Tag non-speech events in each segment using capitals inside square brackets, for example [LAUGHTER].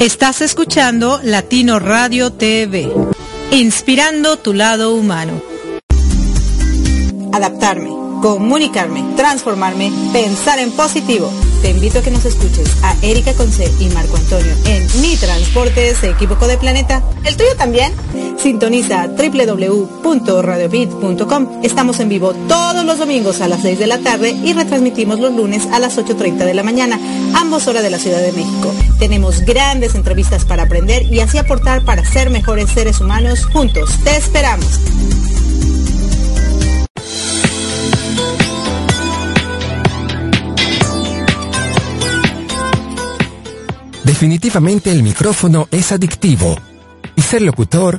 Estás escuchando Latino Radio TV, inspirando tu lado humano. Adaptarme, comunicarme, transformarme, pensar en positivo. Te invito a que nos escuches a Erika Conce y Marco Antonio en Mi Transporte se equivocó de planeta. ¿El tuyo también? Sintoniza www.radiobit.com. Estamos en vivo todos los domingos a las 6 de la tarde y retransmitimos los lunes a las 8.30 de la mañana, ambos horas de la Ciudad de México. Tenemos grandes entrevistas para aprender y así aportar para ser mejores seres humanos juntos. Te esperamos. Definitivamente el micrófono es adictivo y ser locutor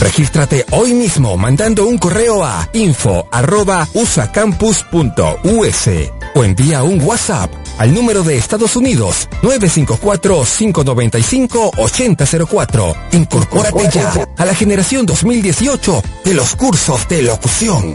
Regístrate hoy mismo mandando un correo a info.usacampus.us o envía un WhatsApp al número de Estados Unidos 954-595-8004. Incorpórate ya a la generación 2018 de los cursos de locución.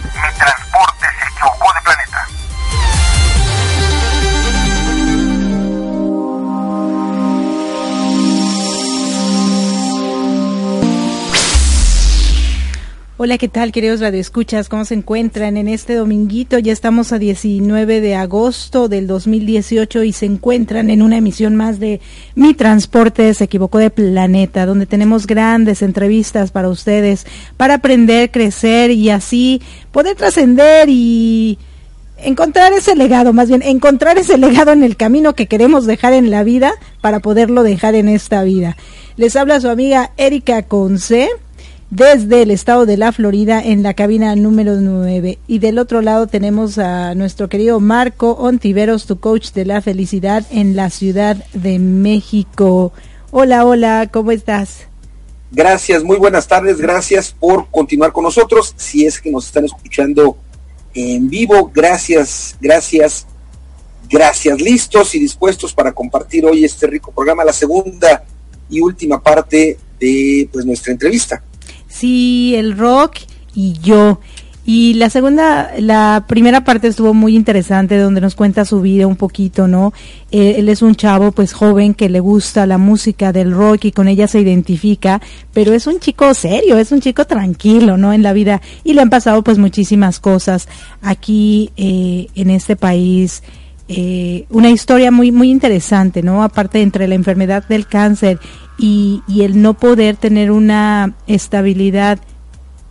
Hola, ¿qué tal, queridos radioescuchas? ¿Cómo se encuentran en este dominguito? Ya estamos a 19 de agosto del 2018 y se encuentran en una emisión más de Mi Transporte se equivocó de planeta, donde tenemos grandes entrevistas para ustedes, para aprender, crecer y así poder trascender y encontrar ese legado, más bien encontrar ese legado en el camino que queremos dejar en la vida para poderlo dejar en esta vida. Les habla su amiga Erika Conce desde el estado de la Florida en la cabina número 9. Y del otro lado tenemos a nuestro querido Marco Ontiveros, tu coach de la felicidad en la Ciudad de México. Hola, hola, ¿cómo estás? Gracias, muy buenas tardes, gracias por continuar con nosotros. Si es que nos están escuchando en vivo, gracias, gracias, gracias. Listos y dispuestos para compartir hoy este rico programa, la segunda y última parte de pues nuestra entrevista sí, el rock y yo. Y la segunda, la primera parte estuvo muy interesante, donde nos cuenta su vida un poquito, ¿no? Eh, él es un chavo, pues joven, que le gusta la música del rock y con ella se identifica, pero es un chico serio, es un chico tranquilo, ¿no? En la vida y le han pasado, pues, muchísimas cosas aquí eh, en este país. Eh, una historia muy muy interesante, ¿no? Aparte entre la enfermedad del cáncer y, el no poder tener una estabilidad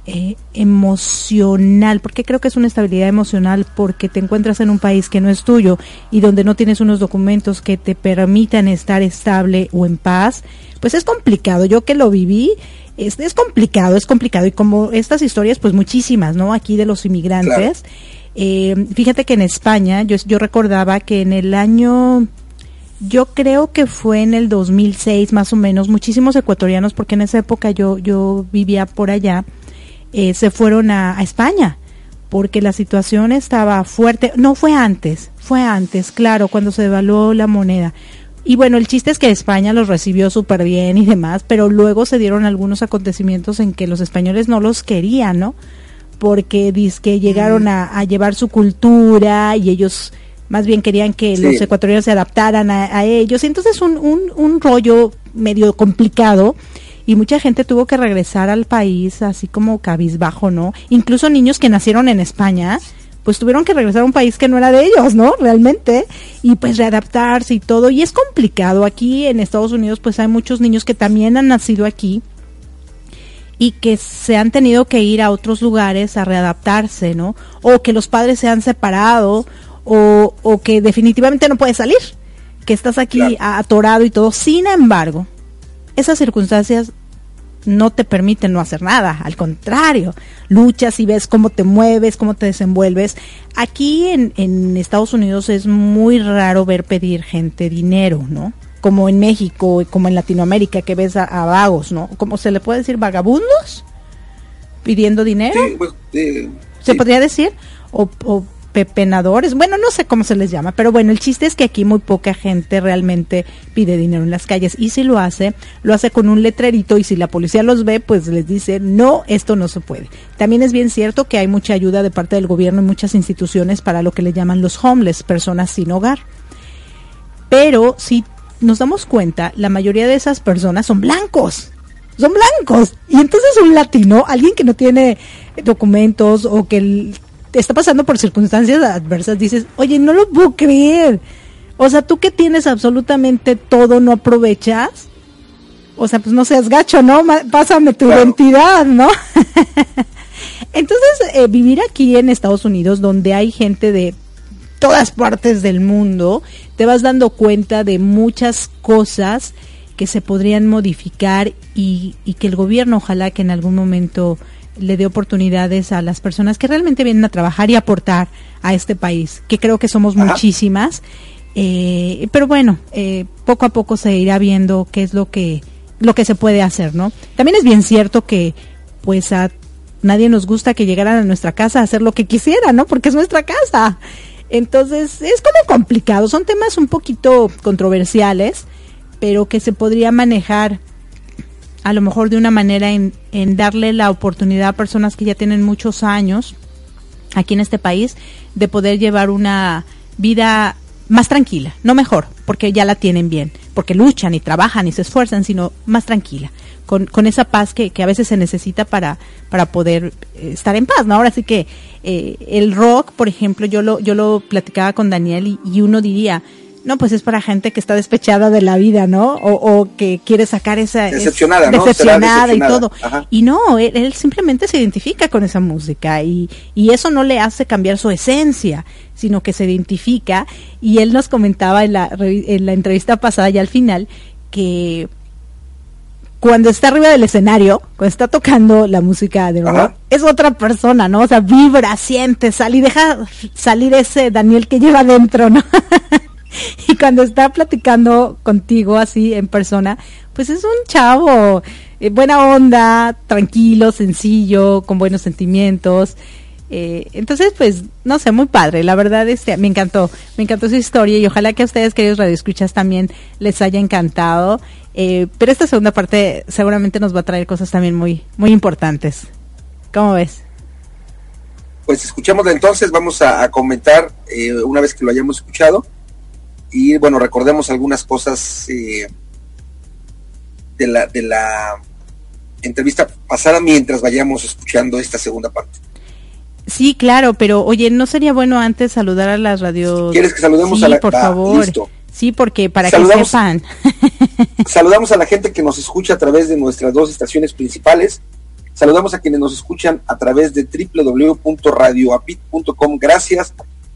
eh, emocional, porque creo que es una estabilidad emocional porque te encuentras en un país que no es tuyo y donde no tienes unos documentos que te permitan estar estable o en paz, pues es complicado. Yo que lo viví, es, es complicado, es complicado. Y como estas historias, pues muchísimas, ¿no? Aquí de los inmigrantes. Eh, fíjate que en España, yo, yo recordaba que en el año yo creo que fue en el 2006 más o menos, muchísimos ecuatorianos, porque en esa época yo, yo vivía por allá, eh, se fueron a, España, porque la situación estaba fuerte. No fue antes, fue antes, claro, cuando se devaluó la moneda. Y bueno, el chiste es que España los recibió súper bien y demás, pero luego se dieron algunos acontecimientos en que los españoles no los querían, ¿no? Porque que llegaron a, llevar su cultura y ellos más bien querían que los ecuatorianos se adaptaran a, ellos. Entonces un, un, un rollo medio complicado y mucha gente tuvo que regresar al país así como cabizbajo, ¿no? Incluso niños que nacieron en España, pues tuvieron que regresar a un país que no era de ellos, ¿no? Realmente, y pues readaptarse y todo, y es complicado. Aquí en Estados Unidos pues hay muchos niños que también han nacido aquí y que se han tenido que ir a otros lugares a readaptarse, ¿no? O que los padres se han separado o, o que definitivamente no puedes salir, que estás aquí atorado y todo. Sin embargo, esas circunstancias no te permiten no hacer nada, al contrario, luchas y ves cómo te mueves, cómo te desenvuelves. Aquí en, en Estados Unidos es muy raro ver pedir gente dinero, ¿no? Como en México, como en Latinoamérica, que ves a, vagos, ¿no? ¿Cómo se le puede decir vagabundos? Pidiendo dinero. Pues, ¿Se podría decir? O, o pepenadores, bueno, no sé cómo se les llama, pero bueno, el chiste es que aquí muy poca gente realmente pide dinero en las calles y si lo hace, lo hace con un letrerito y si la policía los ve, pues les dice, no, esto no se puede. También es bien cierto que hay mucha ayuda de parte del gobierno y muchas instituciones para lo que le llaman los homeless, personas sin hogar. Pero si nos damos cuenta, la mayoría de esas personas son blancos son blancos. Y entonces un latino, alguien que no tiene documentos o que está pasando por circunstancias adversas, dices, oye, no lo puedo creer. O sea, tú que tienes absolutamente todo, no aprovechas. O sea, pues no seas gacho, ¿no? Pásame tu identidad, ¿no? [LAUGHS] Entonces, eh, vivir aquí en Estados Unidos, donde hay gente de todas partes del mundo, te vas dando cuenta de muchas cosas que se podrían modificar y, y que el gobierno ojalá que en algún momento le dé oportunidades a las personas que realmente vienen a trabajar y aportar a este país, que creo que somos muchísimas. Eh, pero bueno, eh, poco a poco se irá viendo qué es lo que lo que se puede hacer, ¿no? También es bien cierto que pues a nadie nos gusta que llegaran a nuestra casa a hacer lo que quisieran, ¿no? Porque es nuestra casa. Entonces, es como complicado, son temas un poquito controversiales, pero que se podría manejar a lo mejor de una manera en, en darle la oportunidad a personas que ya tienen muchos años aquí en este país de poder llevar una vida más tranquila, no mejor, porque ya la tienen bien, porque luchan y trabajan y se esfuerzan, sino más tranquila, con, con esa paz que, que a veces se necesita para, para poder eh, estar en paz, ¿no? Ahora sí que eh, el rock, por ejemplo, yo lo, yo lo platicaba con Daniel y, y uno diría, no, pues es para gente que está despechada de la vida, ¿no? O, que quiere sacar esa... Decepcionada, ¿no? Decepcionada, y todo. Y no, él, simplemente se identifica con esa música y, y eso no le hace cambiar su esencia, sino que se identifica. Y él nos comentaba en la, en la entrevista pasada y al final que cuando está arriba del escenario, cuando está tocando la música de rock, es otra persona, ¿no? O sea, vibra, siente, sale y deja salir ese Daniel que lleva dentro, ¿no? [LAUGHS] [LAUGHS] y cuando está platicando contigo así en persona, pues es un chavo, eh, buena onda, tranquilo, sencillo, con buenos sentimientos. Eh, entonces, pues, no sé, muy padre. La verdad, este, me encantó, me encantó su historia y ojalá que a ustedes, queridos radioescuchas, también les haya encantado. Eh, pero esta segunda parte seguramente nos va a traer cosas también muy, muy importantes. ¿Cómo ves? Pues escuchémoslo entonces, vamos a, a comentar una vez que lo hayamos escuchado y bueno, recordemos algunas cosas eh, de, la, de la entrevista pasada mientras vayamos escuchando esta segunda parte. Sí, claro, pero oye, ¿no sería bueno antes saludar a las radios? ¿Quieres que saludemos a la por favor. Sí, porque para que sepan. [LAUGHS] saludamos a la gente que nos escucha a través de nuestras dos estaciones principales. Saludamos a quienes nos escuchan a través de www.radioapit.com. Gracias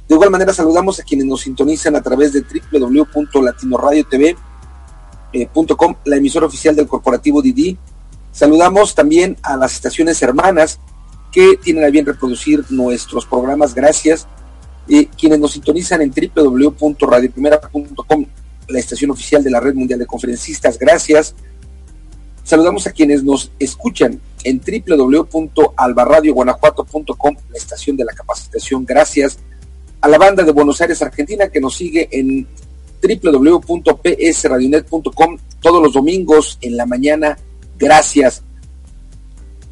de igual manera saludamos a quienes nos sintonizan a través de www.latinoradiotv.com, la emisora oficial del corporativo Didi. Saludamos también a las estaciones hermanas que tienen a bien reproducir nuestros programas. Gracias. Eh, quienes nos sintonizan en www.radioprimera.com, la estación oficial de la Red Mundial de Conferencistas. Gracias. Saludamos a quienes nos escuchan en www.albarradioguanajuato.com, la estación de la capacitación. Gracias a la banda de Buenos Aires, Argentina, que nos sigue en www.psradionet.com todos los domingos en la mañana. Gracias.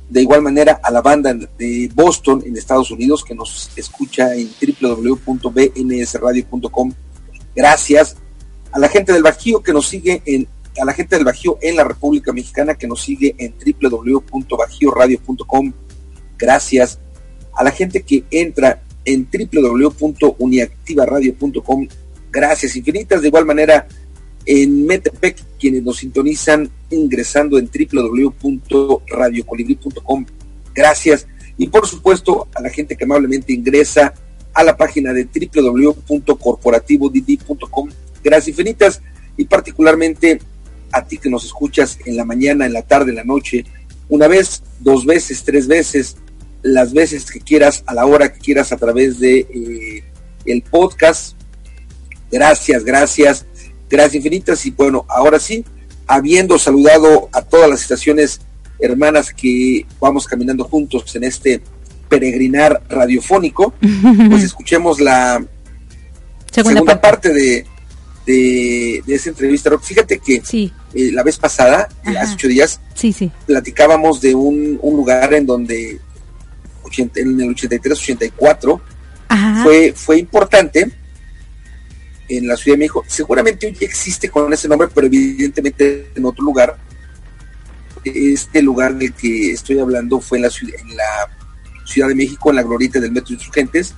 De igual manera a la banda de Boston en Estados Unidos que nos escucha en www.bnsradio.com. Gracias. A la gente del Bajío que nos sigue en a la gente del Bajío en la República Mexicana que nos sigue en www.bajioradio.com. Gracias. A la gente que entra en www.uniactivaradio.com. Gracias infinitas. De igual manera, en Metepec, quienes nos sintonizan ingresando en www.radiocolibri.com. Gracias. Y por supuesto, a la gente que amablemente ingresa a la página de www.corporativodidi.com. Gracias infinitas. Y particularmente a ti que nos escuchas en la mañana, en la tarde, en la noche, una vez, dos veces, tres veces, las veces que quieras, a la hora que quieras a través de eh, el podcast. Gracias, gracias, gracias infinitas. Y bueno, ahora sí, habiendo saludado a todas las estaciones hermanas que vamos caminando juntos en este peregrinar radiofónico, [LAUGHS] pues escuchemos la segunda, parte. de, de, esa entrevista. Fíjate que eh, la vez pasada, eh, hace ocho días, sí, sí. platicábamos de un, un lugar en donde en el 83-84 fue, fue importante en la Ciudad de México. Seguramente hoy existe con ese nombre, pero evidentemente en otro lugar. Este lugar del que estoy hablando fue en la, en la Ciudad de México, en la glorieta del Metro Insurgentes,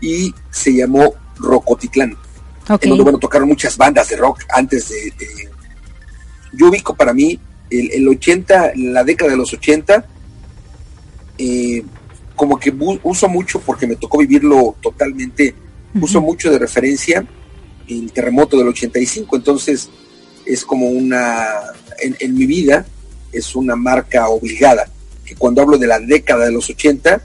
y se llamó Rocotitlán. En donde, bueno, tocaron muchas bandas de rock antes de... yo ubico para mí el, el 80, la década de los 80, eh, como que uso mucho, porque me tocó vivirlo totalmente, uso mucho de referencia el terremoto del 85, entonces es como una, en, mi vida, es una marca obligada, que cuando hablo de la década de los 80,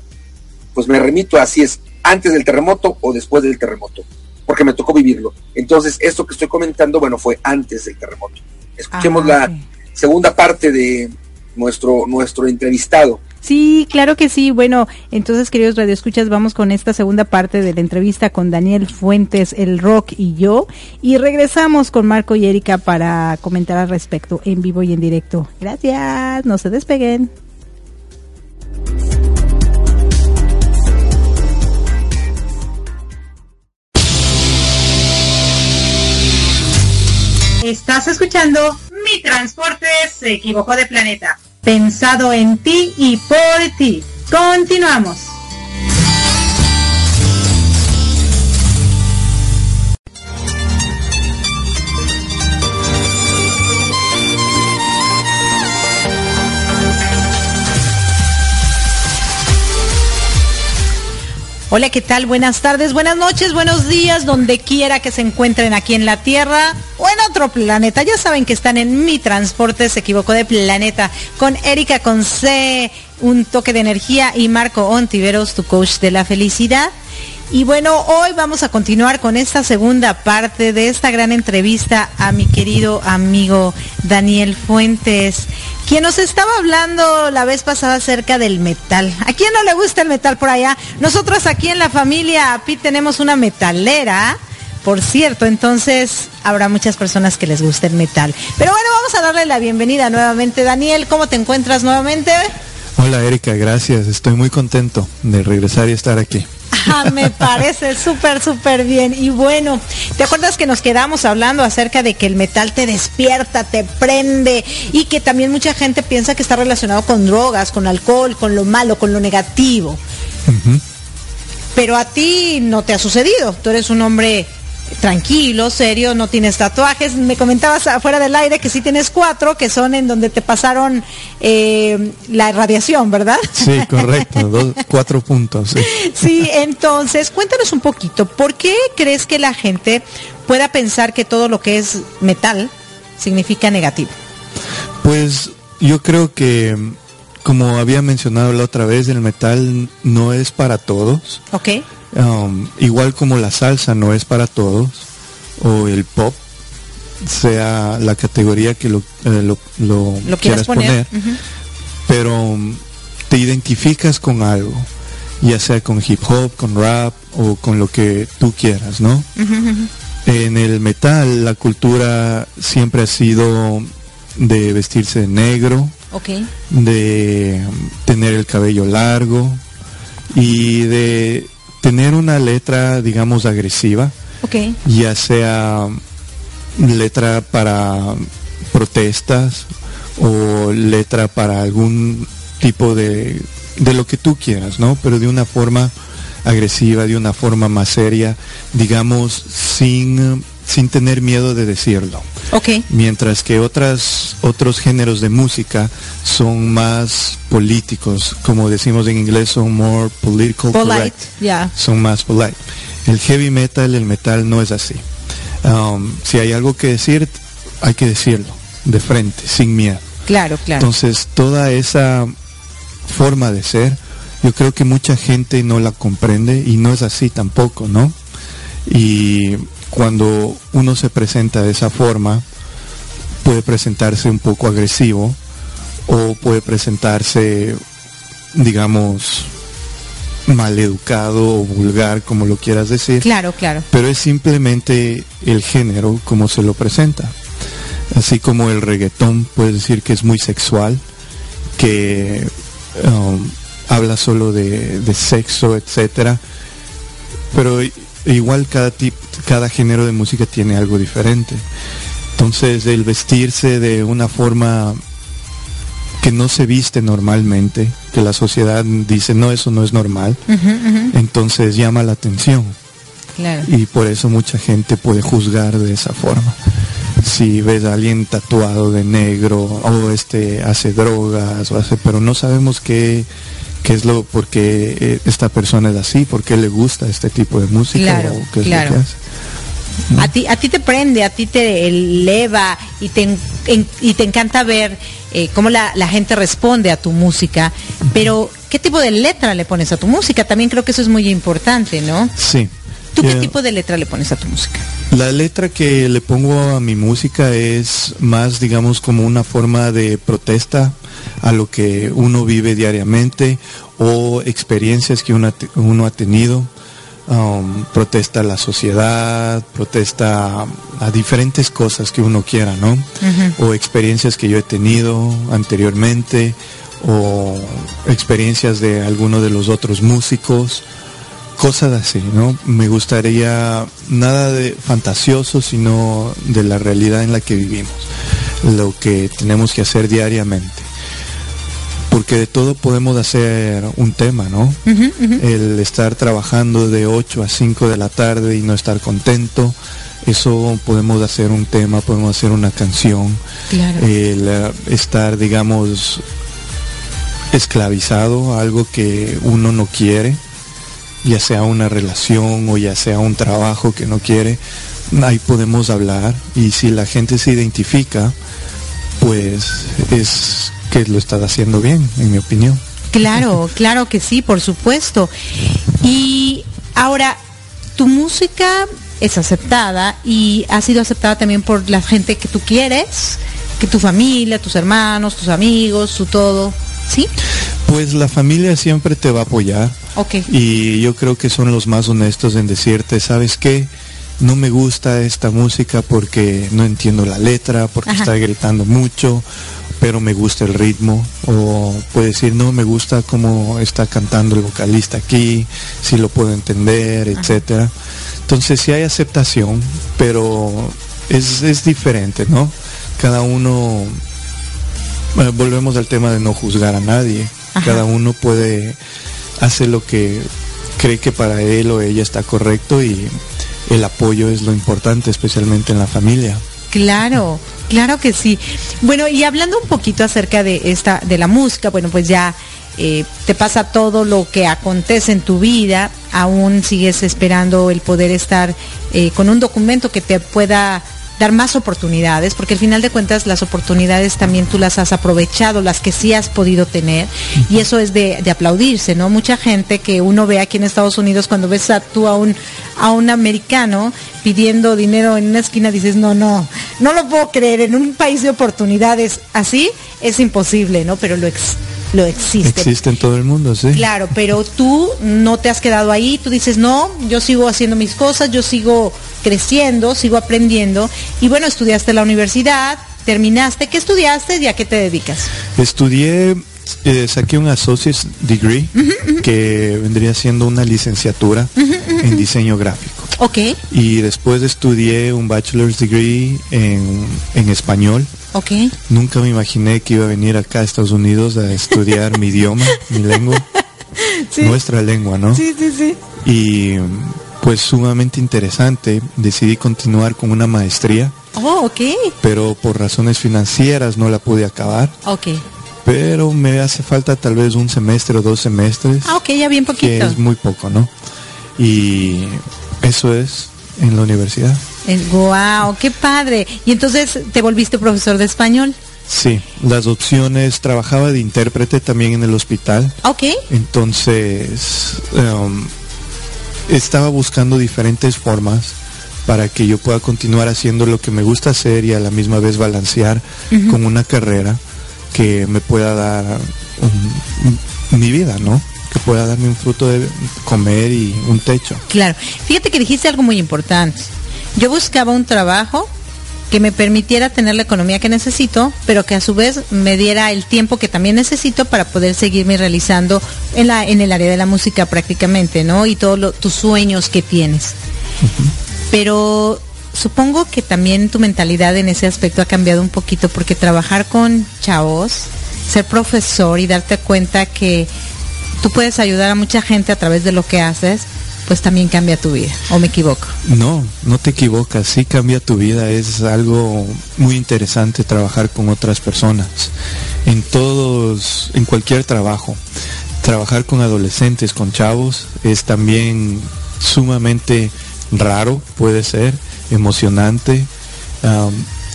pues me remito a si es antes del terremoto o después del terremoto, porque me tocó vivirlo. Entonces, esto que estoy comentando, bueno, fue antes del terremoto. Escuchemos ah, la segunda parte de nuestro, nuestro entrevistado. Sí, claro que sí. Bueno, entonces, queridos radioescuchas, vamos con esta segunda parte de la entrevista con Daniel Fuentes, el rock y yo. Y regresamos con Marco y Erika para comentar al respecto en vivo y en directo. Gracias, no se despeguen. Estás escuchando Mi Transporte se equivocó de planeta pensado en ti y por ti. Continuamos. Hola, ¿qué tal? Buenas tardes, buenas noches, buenos días, donde quiera que se encuentren aquí en la Tierra o en otro planeta. Ya saben que están en mi transporte, se equivocó de planeta, con Erika con C, un toque de energía y Marco Ontiveros, tu coach de la felicidad. Y bueno, hoy vamos a continuar con esta segunda parte de esta gran entrevista a mi querido amigo Daniel Fuentes, quien nos estaba hablando la vez pasada acerca del metal. ¿A quién no le gusta el metal por allá? Nosotros aquí en la familia Pi tenemos una metalera. Por cierto, entonces habrá muchas personas que les guste el metal. Pero bueno, vamos a darle la bienvenida nuevamente. Daniel, ¿cómo te encuentras nuevamente? Hola Erika, gracias. Estoy muy contento de regresar y estar aquí. [LAUGHS] me parece súper, súper bien. Y bueno, ¿te acuerdas que nos quedamos hablando acerca de que el metal te despierta, te prende y que también mucha gente piensa que está relacionado con drogas, con alcohol, con lo malo, con lo negativo? Pero a ti no te ha sucedido. Tú eres un hombre tranquilo, serio, no tienes tatuajes. Me comentabas afuera del aire que sí tienes cuatro, que son en donde te pasaron eh, la radiación, ¿verdad? Sí, [LAUGHS] correcto, cuatro puntos. Sí. entonces cuéntanos un poquito, ¿por qué crees que la gente pueda pensar que todo lo que es metal significa negativo? Pues yo creo que como había mencionado la otra vez, el metal no es para todos. Ok. Um, igual como la salsa no es para todos, o el pop, sea la categoría que lo, eh, lo, quieras poner, pero um, te identificas con algo, ya sea con hip hop, con rap o con lo que tú quieras, ¿no? En el metal la cultura siempre ha sido de vestirse de negro, de tener el cabello largo y de tener una letra, digamos, agresiva, ya sea letra para protestas o letra para algún tipo de, de lo que tú quieras, ¿no? Pero de una forma agresiva, de una forma más seria, digamos, sin, sin tener miedo de decirlo. Okay. Mientras que otras, otros géneros de música son más políticos, como decimos en inglés, son more political polite, Son más polite. El heavy metal, el metal no es así. Um, si hay algo que decir, hay que decirlo de frente, sin miedo. Claro, claro. Entonces, toda esa forma de ser, yo creo que mucha gente no la comprende y no es así tampoco, ¿no? Y cuando uno se presenta de esa forma, puede presentarse un poco agresivo o puede presentarse, digamos, maleducado o vulgar, como lo quieras decir. Claro, claro. Pero es simplemente el género como se lo presenta. Así como el reggaetón puede decir que es muy sexual, que um, habla solo de, sexo, etcétera. Pero igual cada tip, cada género de música tiene algo diferente. Entonces el vestirse de una forma que no se viste normalmente, que la sociedad dice no, eso no es normal, entonces llama la atención. Y por eso mucha gente puede juzgar de esa forma. Si ves a alguien tatuado de negro o este hace drogas o hace, pero no sabemos qué qué es lo, por qué eh, esta persona es así, por qué le gusta este tipo de música claro, claro. A ti, a ti te prende, a ti te eleva y te, y te encanta ver eh, cómo la, la, gente responde a tu música, pero ¿qué tipo de letra le pones a tu música? También creo que eso es muy importante, ¿no? Sí. ¿Tú qué tipo de letra le pones a tu música? La letra que le pongo a mi música es más, digamos, como una forma de protesta a lo que uno vive diariamente o experiencias que uno, uno ha tenido. Um, protesta a la sociedad, protesta a, diferentes cosas que uno quiera, ¿no? O experiencias que yo he tenido anteriormente, o experiencias de alguno de los otros músicos cosas así, ¿no? Me gustaría nada de fantasioso, sino de la realidad en la que vivimos, lo que tenemos que hacer diariamente. Porque de todo podemos hacer un tema, ¿no? El estar trabajando de 8 a 5 de la tarde y no estar contento, eso podemos hacer un tema, podemos hacer una canción. El eh, estar, digamos, esclavizado a algo que uno no quiere ya sea una relación o ya sea un trabajo que no quiere, ahí podemos hablar y si la gente se identifica, pues es que lo estás haciendo bien, en mi opinión. Claro, [LAUGHS] claro que sí, por supuesto. Y ahora, tu música es aceptada y ha sido aceptada también por la gente que tú quieres, que tu familia, tus hermanos, tus amigos, su todo, ¿sí? Pues la familia siempre te va a apoyar. Y yo creo que son los más honestos en decirte, ¿sabes qué? No me gusta esta música porque no entiendo la letra, porque está gritando mucho, pero me gusta el ritmo. O puede decir, no, me gusta cómo está cantando el vocalista aquí, si lo puedo entender, etcétera. Entonces sí hay aceptación, pero es, es diferente, ¿no? Cada uno, volvemos al tema de no juzgar a nadie. Cada uno puede hacer lo que cree que para él o ella está correcto y el apoyo es lo importante, especialmente en la familia. Claro, claro que sí. Bueno, y hablando un poquito acerca de esta, de la música, bueno, pues ya eh, te pasa todo lo que acontece en tu vida, aún sigues esperando el poder estar eh, con un documento que te pueda dar más oportunidades, porque al final de cuentas las oportunidades también tú las has aprovechado, las que sí has podido tener, y eso es de, aplaudirse, ¿no? Mucha gente que uno ve aquí en Estados Unidos cuando ves a tú a un, a un americano pidiendo dinero en una esquina, dices, no, no, no lo puedo creer, en un país de oportunidades así es imposible, ¿no? Pero lo, lo existe. Existe en todo el mundo, sí. Claro, pero tú no te has quedado ahí, tú dices, no, yo sigo haciendo mis cosas, yo sigo creciendo, sigo aprendiendo. Y bueno, estudiaste la universidad, terminaste, ¿qué estudiaste y a qué te dedicas? Estudié eh, saqué un associate's degree que vendría siendo una licenciatura en diseño gráfico. Ok. Y después estudié un bachelor's degree en, en español. Ok. Nunca me imaginé que iba a venir acá a Estados Unidos a estudiar mi idioma, mi lengua. [LAUGHS] Nuestra lengua, ¿no? Sí, sí, sí. Y pues sumamente interesante. Decidí continuar con una maestría. Oh, ok. Pero por razones financieras no la pude acabar. Ok pero me hace falta tal vez un semestre o dos semestres. Ah, ok, ya bien poquito. Que es muy poco, ¿no? Y eso es en la universidad. Es wow, qué padre. Y entonces te volviste profesor de español. Sí, las opciones, trabajaba de intérprete también en el hospital. Ok. Entonces, um, estaba buscando diferentes formas para que yo pueda continuar haciendo lo que me gusta hacer y a la misma vez balancear con una carrera que me pueda dar mi vida, ¿no? Que pueda darme un fruto de comer y un techo. Claro. Fíjate que dijiste algo muy importante. Yo buscaba un trabajo que me permitiera tener la economía que necesito, pero que a su vez me diera el tiempo que también necesito para poder seguirme realizando en, la, en el área de la música prácticamente, ¿no? Y todos tus sueños que tienes. Pero supongo que también tu mentalidad en ese aspecto ha cambiado un poquito porque trabajar con chavos, ser profesor y darte cuenta que tú puedes ayudar a mucha gente a través de lo que haces, pues también cambia tu vida. ¿O me equivoco? No, no te equivocas, sí cambia tu vida. Es algo muy interesante trabajar con otras personas. En todos, en cualquier trabajo. Trabajar con adolescentes, con chavos, es también sumamente raro, puede ser emocionante.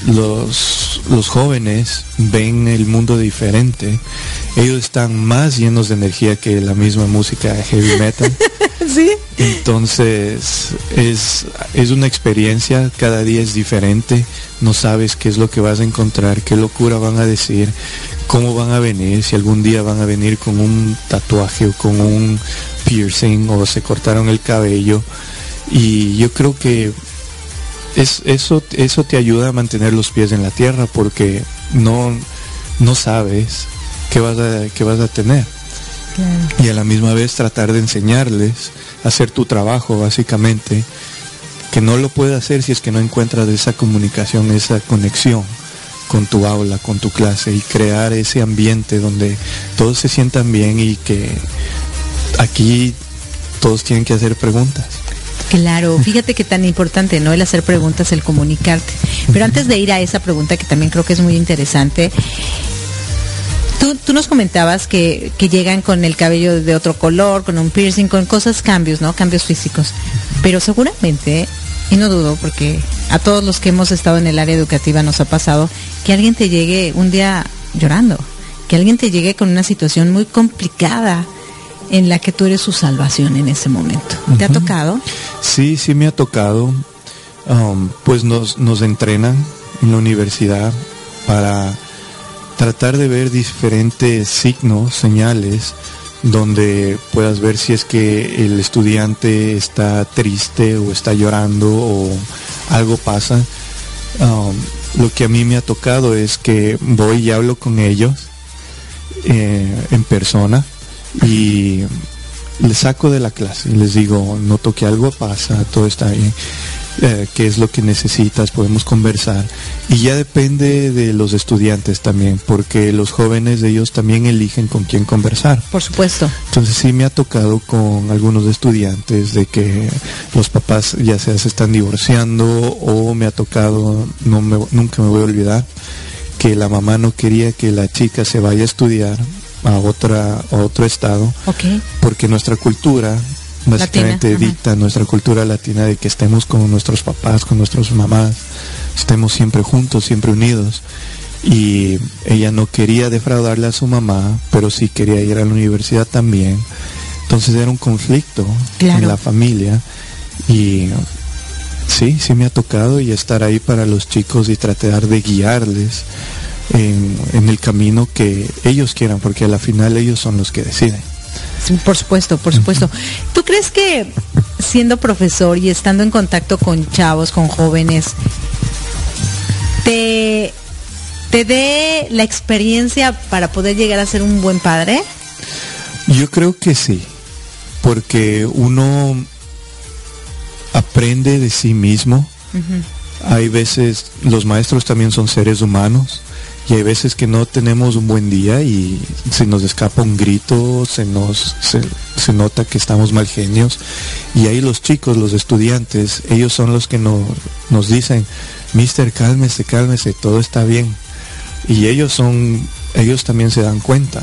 Los, los jóvenes ven el mundo diferente. Ellos están más llenos de energía que la misma música heavy metal. [LAUGHS] ¿Sí? Entonces es, es una experiencia, cada día es diferente, no sabes qué es lo que vas a encontrar, qué locura van a decir, cómo van a venir, si algún día van a venir con un tatuaje o con un piercing o se cortaron el cabello. Y yo creo que es, eso, eso te ayuda a mantener los pies en la tierra porque no, no sabes qué vas a, qué vas a tener. Y a la misma vez tratar de enseñarles a hacer tu trabajo, básicamente, que no lo puede hacer si es que no encuentras esa comunicación, esa conexión con tu aula, con tu clase y crear ese ambiente donde todos se sientan bien y que aquí todos tienen que hacer preguntas. Claro, fíjate que tan importante, ¿no? El hacer preguntas, el comunicarte. Pero antes de ir a esa pregunta que también creo que es muy interesante, Tú, nos comentabas que, llegan con el cabello de otro color, con un piercing, con cosas, cambios, ¿no? Cambios físicos. Pero seguramente, y no dudo, porque a todos los que hemos estado en el área educativa nos ha pasado, que alguien te llegue un día llorando, que alguien te llegue con una situación muy complicada, en la que tú eres su salvación en ese momento. ¿Te ha tocado? Sí, sí me ha tocado. Um, pues nos, nos entrenan en la universidad para tratar de ver diferentes signos, señales, donde puedas ver si es que el estudiante está triste o está llorando o algo pasa. Um, lo que a mí me ha tocado es que voy y hablo con ellos eh, en persona y les saco de la clase y les digo, noto que algo pasa, todo está bien, eh, qué es lo que necesitas, podemos conversar. Y ya depende de los estudiantes también, porque los jóvenes de ellos también eligen con quién conversar. Por supuesto. Entonces sí me ha tocado con algunos estudiantes de que los papás ya sea se están divorciando o me ha tocado, no me, nunca me voy a olvidar, que la mamá no quería que la chica se vaya a estudiar a otra otro estado porque nuestra cultura básicamente dicta nuestra cultura latina de que estemos con nuestros papás con nuestras mamás estemos siempre juntos siempre unidos. Y ella no quería defraudarle a su mamá pero sí quería ir a la universidad también. Entonces era un conflicto en la familia y sí sí me ha tocado y estar ahí para los chicos y tratar de guiarles en, el camino que ellos quieran, porque a la final ellos son los que deciden. por supuesto, por supuesto. ¿Tú crees que siendo profesor y estando en contacto con chavos, con jóvenes, te, te dé la experiencia para poder llegar a ser un buen padre? Yo creo que sí, porque uno aprende de sí mismo. Hay veces, los maestros también son seres humanos y hay veces que no tenemos un buen día y se nos escapa un grito, se nos se, nota que estamos mal genios y ahí los chicos, los estudiantes, ellos son los que nos dicen, Mister, cálmese, cálmese, todo está bien. Y ellos son, ellos también se dan cuenta.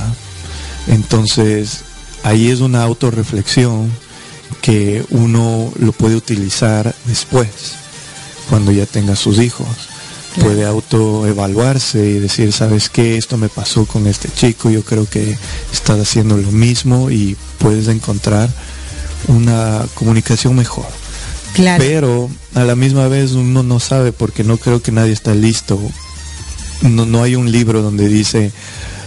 Entonces, ahí es una autorreflexión que uno lo puede utilizar después, cuando ya tenga sus hijos puede autoevaluarse y decir, ¿sabes qué? Esto me pasó con este chico, yo creo que estás haciendo lo mismo y puedes encontrar una comunicación mejor. Claro. Pero a la misma vez uno no sabe porque no creo que nadie está listo. No, no hay un libro donde dice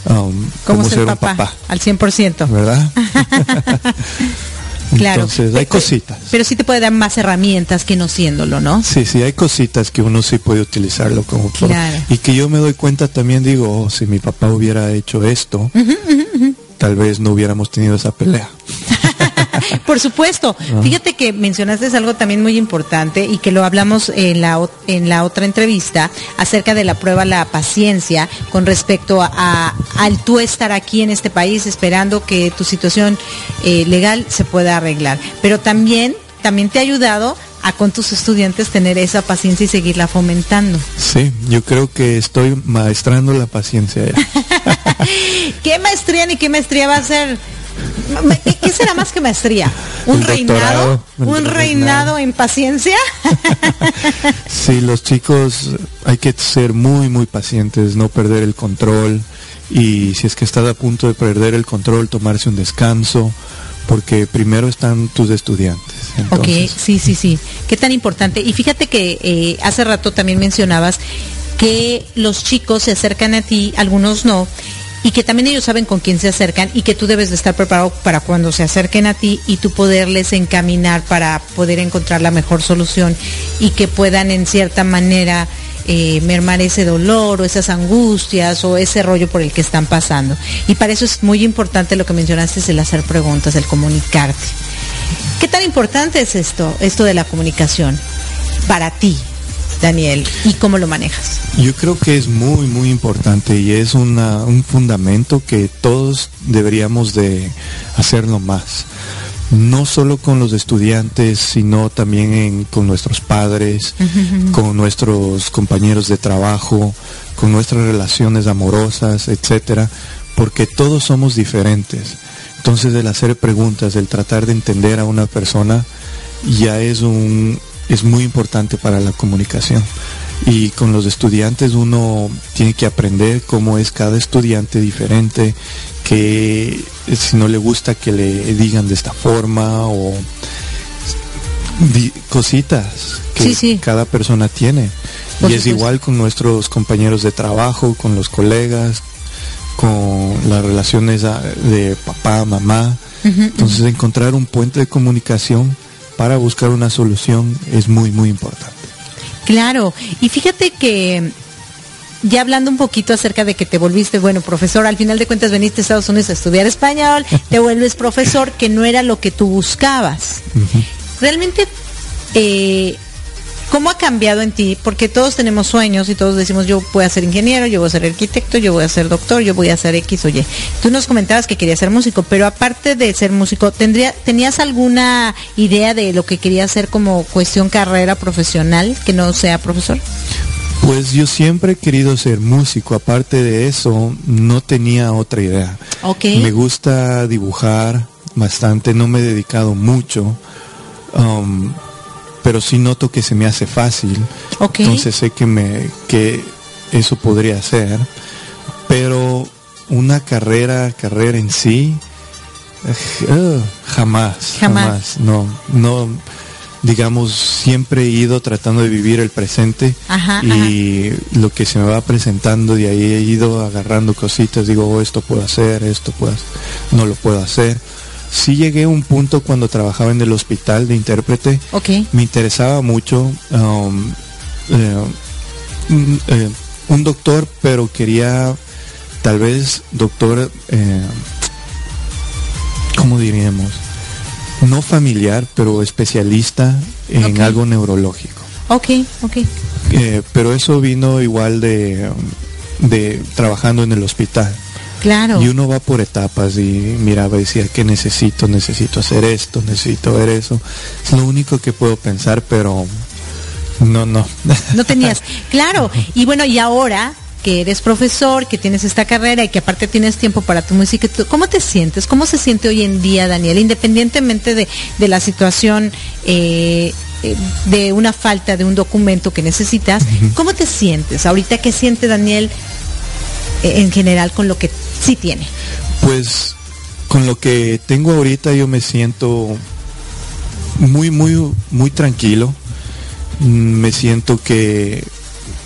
um, cómo, ser, un papá, al 100%. ¿Verdad? [LAUGHS] [LAUGHS] Claro. Entonces, hay cositas. Pero sí te puede dar más herramientas que no siéndolo, ¿no? Sí, sí, hay cositas que uno sí puede utilizarlo como claro. Y que yo me doy cuenta también, digo, oh, si mi papá hubiera hecho esto, tal vez no hubiéramos tenido esa pelea. [LAUGHS] Por supuesto. Ah. Fíjate que mencionaste algo también muy importante y que lo hablamos en la, en la otra entrevista acerca de la prueba la paciencia con respecto a, al tú estar aquí en este país esperando que tu situación eh, legal se pueda arreglar. Pero también, también te ha ayudado a con tus estudiantes tener esa paciencia y seguirla fomentando. Sí, yo creo que estoy maestrando la paciencia. [LAUGHS] ¿Qué maestría ni qué maestría va a ser? ¿Qué será más que maestría? ¿Un reinado? ¿Un reinado en paciencia? [LAUGHS] sí, los chicos hay que ser muy, muy pacientes, no perder el control y si es que estás a punto de perder el control, tomarse un descanso, porque primero están tus estudiantes. Ok, sí, sí, sí. Qué tan importante. Y fíjate que eh, hace rato también mencionabas que los chicos se acercan a ti, algunos no, y que también ellos saben con quién se acercan y que tú debes de estar preparado para cuando se acerquen a ti y tú poderles encaminar para poder encontrar la mejor solución y que puedan en cierta manera eh, mermar ese dolor o esas angustias o ese rollo por el que están pasando. Y para eso es muy importante lo que mencionaste, es el hacer preguntas, el comunicarte. ¿Qué tan importante es esto, esto de la comunicación para ti? Daniel, y cómo lo manejas? Yo creo que es muy, muy importante y es un fundamento que todos deberíamos de hacerlo más. No solo con los estudiantes, sino también con nuestros padres, con nuestros compañeros de trabajo, con nuestras relaciones amorosas, etcétera, porque todos somos diferentes. Entonces el hacer preguntas, el tratar de entender a una persona, ya es un, es muy importante para la comunicación. Y con los estudiantes uno tiene que aprender cómo es cada estudiante diferente, que si no le gusta que le digan de esta forma o cositas que cada persona tiene. y es igual con nuestros compañeros de trabajo, con los colegas, con las relaciones de papá, mamá. Entonces encontrar un puente de comunicación para buscar una solución es muy, muy importante. Claro, y fíjate que ya hablando un poquito acerca de que te volviste, bueno, profesor, al final de cuentas veniste a Estados Unidos a estudiar español, [LAUGHS] te vuelves profesor, que no era lo que tú buscabas. Realmente, eh, ¿Cómo ha cambiado en ti? Porque todos tenemos sueños y todos decimos, yo voy a ser ingeniero, yo voy a ser arquitecto, yo voy a ser doctor, yo voy a ser X o Y. Tú nos comentabas que querías ser músico, pero aparte de ser músico, ¿tendría, ¿tenías alguna idea de lo que querías hacer como cuestión carrera profesional que no sea profesor? Pues yo siempre he querido ser músico, aparte de eso, no tenía otra idea. Okay. Me gusta dibujar bastante, no me he dedicado mucho. Um, pero sí noto que se me hace fácil. Entonces sé que me que eso podría ser, pero una carrera, carrera en sí, eh, jamás, jamás, no, no, digamos, siempre he ido tratando de vivir el presente y lo que se me va presentando de ahí he ido agarrando cositas, digo, oh, esto puedo hacer, esto puedo no lo puedo hacer. Sí llegué a un punto cuando trabajaba en el hospital de intérprete, me interesaba mucho um, eh, eh, un doctor, pero quería tal vez doctor, eh, ¿cómo diríamos? no familiar, pero especialista en algo neurológico. Ok, ok. Pero eso vino igual de, de trabajando en el hospital. Claro. Y uno va por etapas y miraba y decía que necesito, necesito hacer esto, necesito ver eso. Es lo único que puedo pensar, pero no, no. [LAUGHS] No tenías. Claro. Y bueno, y ahora que eres profesor, que tienes esta carrera y que aparte tienes tiempo para tu música. ¿Cómo te sientes? ¿Cómo se siente hoy en día, Daniel? Independientemente de, la situación eh, eh, de una falta de un documento que necesitas, ¿cómo te sientes? Ahorita, ¿qué siente Daniel eh, en general con lo que tiene? Pues con lo que tengo ahorita yo me siento muy, muy, muy tranquilo. Me siento que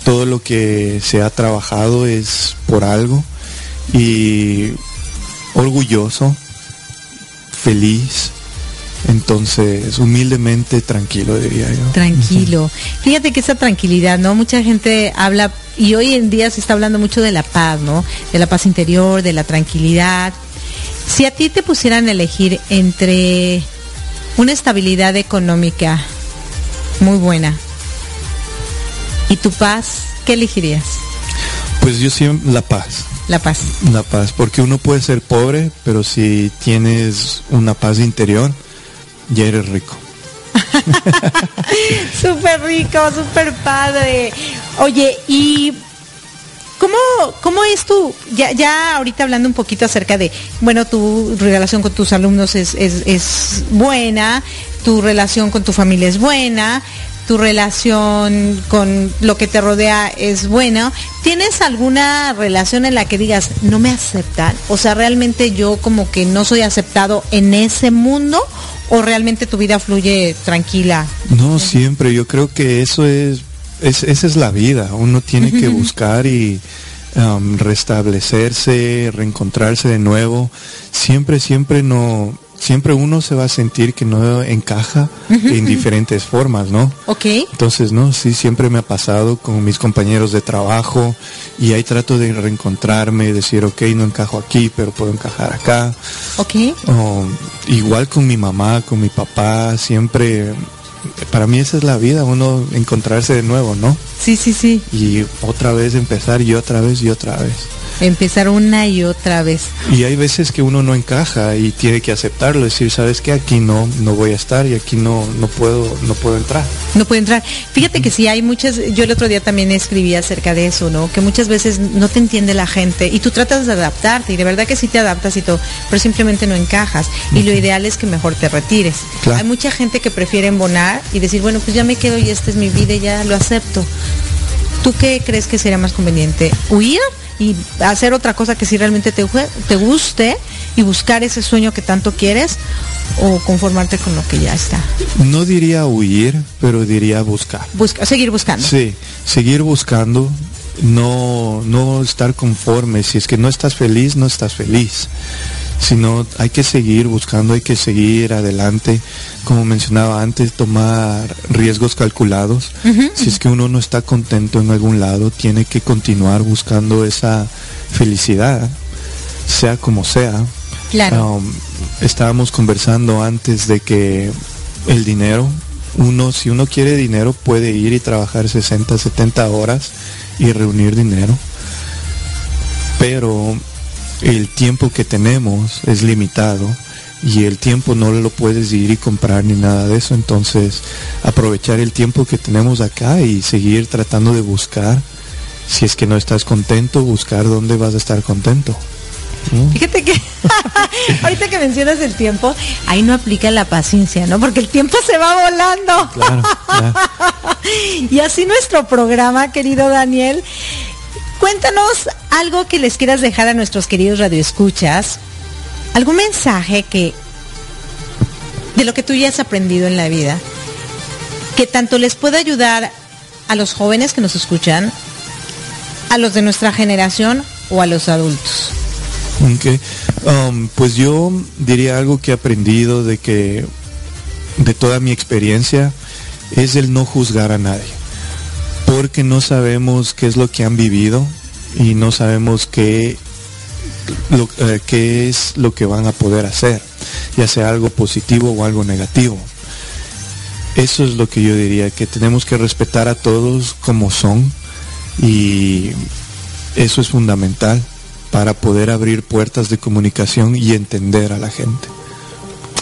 todo lo que se ha trabajado es por algo y orgulloso, feliz, entonces, humildemente tranquilo, diría yo. Tranquilo. Fíjate que esa tranquilidad, ¿no? Mucha gente habla, y hoy en día se está hablando mucho de la paz, ¿no? De la paz interior, de la tranquilidad. Si a ti te pusieran a elegir entre una estabilidad económica muy buena ¿Y tu paz? ¿Qué elegirías? Pues yo siempre la paz. La paz. La paz, porque uno puede ser pobre, pero si tienes una paz interior, ya eres rico. [LAUGHS] súper rico, súper padre. Oye, y ¿Cómo, ¿Cómo es tu, ya, ya ahorita hablando un poquito acerca de, bueno, tu relación con tus alumnos es, es, es buena, tu relación con tu familia es buena, tu relación con lo que te rodea es bueno, ¿tienes alguna relación en la que digas, no me aceptan? O sea, realmente yo como que no soy aceptado en ese mundo o realmente tu vida fluye tranquila? No, siempre, yo creo que eso es, esa es la vida, uno tiene que buscar y... Um, restablecerse, reencontrarse de nuevo. Siempre, siempre no, siempre uno se va a sentir que no encaja en diferentes formas, ¿no? Ok. Entonces, no, sí, siempre me ha pasado con mis compañeros de trabajo y ahí trato de reencontrarme, decir, ok, no encajo aquí, pero puedo encajar acá. Ok. igual con mi mamá, con mi papá, siempre, para mí esa es la vida, uno encontrarse de nuevo, ¿no? Sí, sí, sí. Y otra vez empezar y otra vez y otra vez. Empezar una y otra vez. Y hay veces que uno no encaja y tiene que aceptarlo, decir, sabes que aquí no, no voy a estar y aquí no, no puedo, no puedo entrar. No puedo entrar. Fíjate que sí hay muchas, yo el otro día también escribí acerca de eso, ¿no? Que muchas veces no te entiende la gente y tú tratas de adaptarte y de verdad que sí te adaptas y todo, pero simplemente no encajas. Y lo ideal es que mejor te retires. Hay mucha gente que prefiere embonar y decir, bueno, pues ya me quedo y esta es mi vida y ya lo acepto. ¿Tú qué crees que sería más conveniente? ¿Huir y hacer otra cosa que si realmente te, te guste y buscar ese sueño que tanto quieres o conformarte con lo que ya está? No diría huir, pero diría buscar. Busca, seguir buscando. Sí, seguir buscando, no, no estar conforme. Si es que no estás feliz, no estás feliz sino hay que seguir buscando, hay que seguir adelante, como mencionaba antes, tomar riesgos calculados. Si es que uno no está contento en algún lado, tiene que continuar buscando esa felicidad, sea como sea. Claro. Um, estábamos conversando antes de que el dinero, uno, si uno quiere dinero, puede ir y trabajar 60, 70 horas y reunir dinero. Pero el tiempo que tenemos es limitado y el tiempo no lo puedes ir y comprar ni nada de eso. Entonces, aprovechar el tiempo que tenemos acá y seguir tratando de buscar, si es que no estás contento, buscar dónde vas a estar contento. Fíjate que [LAUGHS] ahorita que mencionas el tiempo, ahí no aplica la paciencia, ¿no? Porque el tiempo se va volando. [LAUGHS] y así nuestro programa, querido Daniel, Cuéntanos algo que les quieras dejar a nuestros queridos radioescuchas, algún mensaje que de lo que tú ya has aprendido en la vida, que tanto les puede ayudar a los jóvenes que nos escuchan, a los de nuestra generación o a los adultos? Um, pues yo diría algo que he aprendido de que de toda mi experiencia es el no juzgar a nadie, porque no sabemos qué es lo que han vivido y no sabemos qué, eh, qué es lo que van a poder hacer, ya sea algo positivo o algo negativo. Eso es lo que yo diría, que tenemos que respetar a todos como son y eso es fundamental para poder abrir puertas de comunicación y entender a la gente.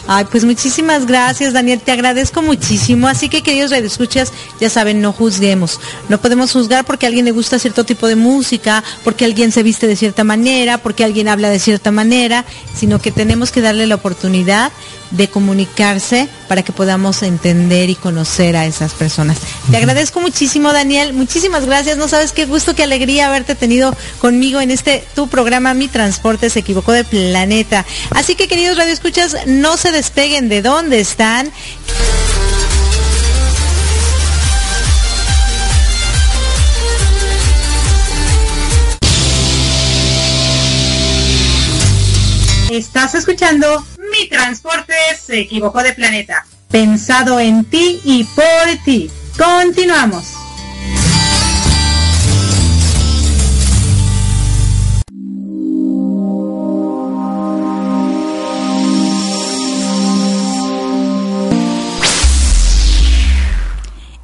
Ay, pues muchísimas gracias, Daniel. Te agradezco muchísimo. Así que, queridos escuchas, ya saben, no juzguemos. No podemos juzgar porque a alguien le gusta cierto tipo de música, porque alguien se viste de cierta manera, porque alguien habla de cierta manera, sino que tenemos que darle la oportunidad de comunicarse para que podamos entender y conocer a esas personas. Te agradezco muchísimo, Daniel. Muchísimas gracias. No sabes qué gusto, qué alegría haberte tenido conmigo en este tu programa Mi Transporte se equivocó de planeta. Así que, queridos radioescuchas, no se despeguen de dónde están. Estás escuchando Mi Transporte se equivocó de planeta. Pensado en ti y por ti. Continuamos.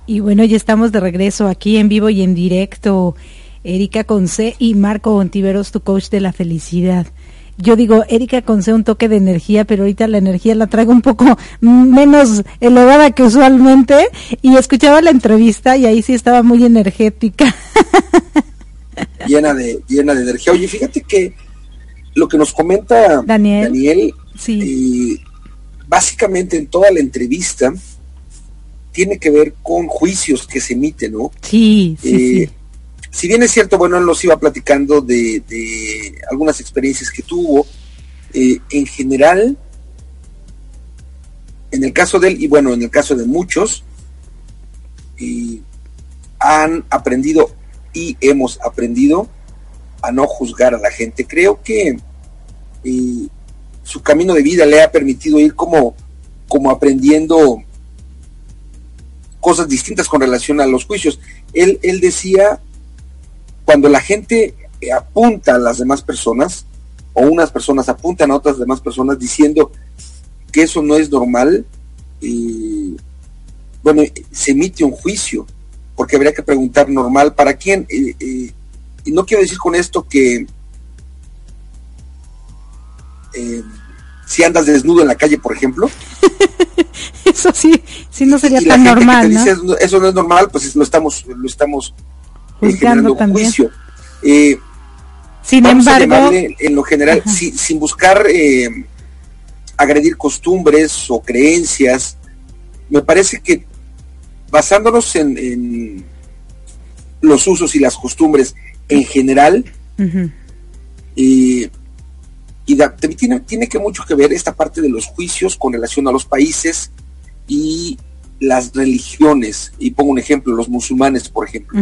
Y bueno, ya estamos de regreso aquí en vivo y en directo. Erika Conce y Marco Ontiveros, tu coach de la felicidad yo digo, Erika concede un toque de energía, pero ahorita la energía la traigo un poco menos elevada que usualmente. Y escuchaba la entrevista y ahí sí estaba muy energética. [LAUGHS] Llena de, llena de energía. Oye, fíjate que lo que nos comenta Daniel, sí. Eh, básicamente en toda la entrevista tiene que ver con juicios que se emiten, ¿no? Sí, sí, eh, sí si bien es cierto, bueno, él nos iba platicando de, algunas experiencias que tuvo, eh, en general, en el caso de él, y bueno, en el caso de muchos, han aprendido y hemos aprendido a no juzgar a la gente. Creo que eh, su camino de vida le ha permitido ir como, como aprendiendo cosas distintas con relación a los juicios. Él decía cuando la gente apunta a las demás personas, o unas personas apuntan a otras demás personas diciendo que eso no es normal, bueno, se emite un juicio, porque habría que preguntar normal para quién. y no quiero decir con esto que eh, si andas desnudo en la calle, por ejemplo. [LAUGHS] eso sí, sí no sería tan normal. eso no es normal, pues lo estamos, lo estamos juzgando también. Juicio. Eh, sin embargo, en lo general, sin buscar eh, agredir costumbres o creencias, me parece que basándonos en, los usos y las costumbres en general, y tiene, tiene que mucho que ver esta parte de los juicios con relación a los países y las religiones, y pongo un ejemplo, los musulmanes, por ejemplo.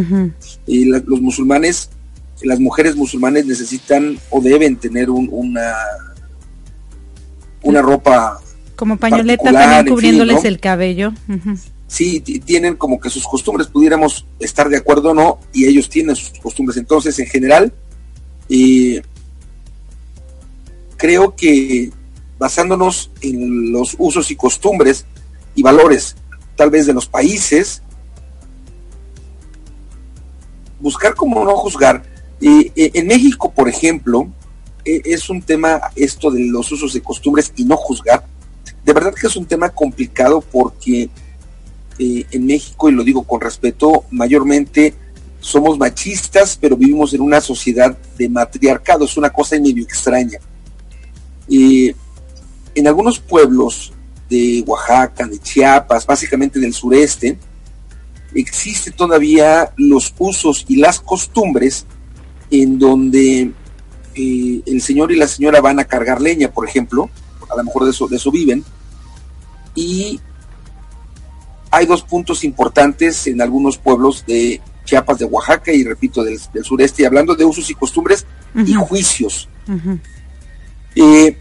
y los musulmanes, las mujeres musulmanes necesitan o deben tener una, una ropa. Como pañoleta también cubriéndoles el cabello. Sí, tienen como que sus costumbres, pudiéramos estar de acuerdo o no, y ellos tienen sus costumbres. Entonces, en general, creo que basándonos en los usos y costumbres y valores tal vez de los países, buscar cómo no juzgar. Eh, en México, por ejemplo, e, es un tema esto de los usos de costumbres y no juzgar. De verdad que es un tema complicado porque eh, en México, y lo digo con respeto, mayormente somos machistas, pero vivimos en una sociedad de matriarcado, es una cosa medio extraña. en algunos pueblos de Oaxaca, de Chiapas, básicamente del sureste, existe todavía los usos y las costumbres en donde eh, el señor y la señora van a cargar leña, por ejemplo, a lo mejor de eso, de eso viven, y hay dos puntos importantes en algunos pueblos de Chiapas, de Oaxaca y repito, del, sureste, y hablando de usos y costumbres y juicios. Eh,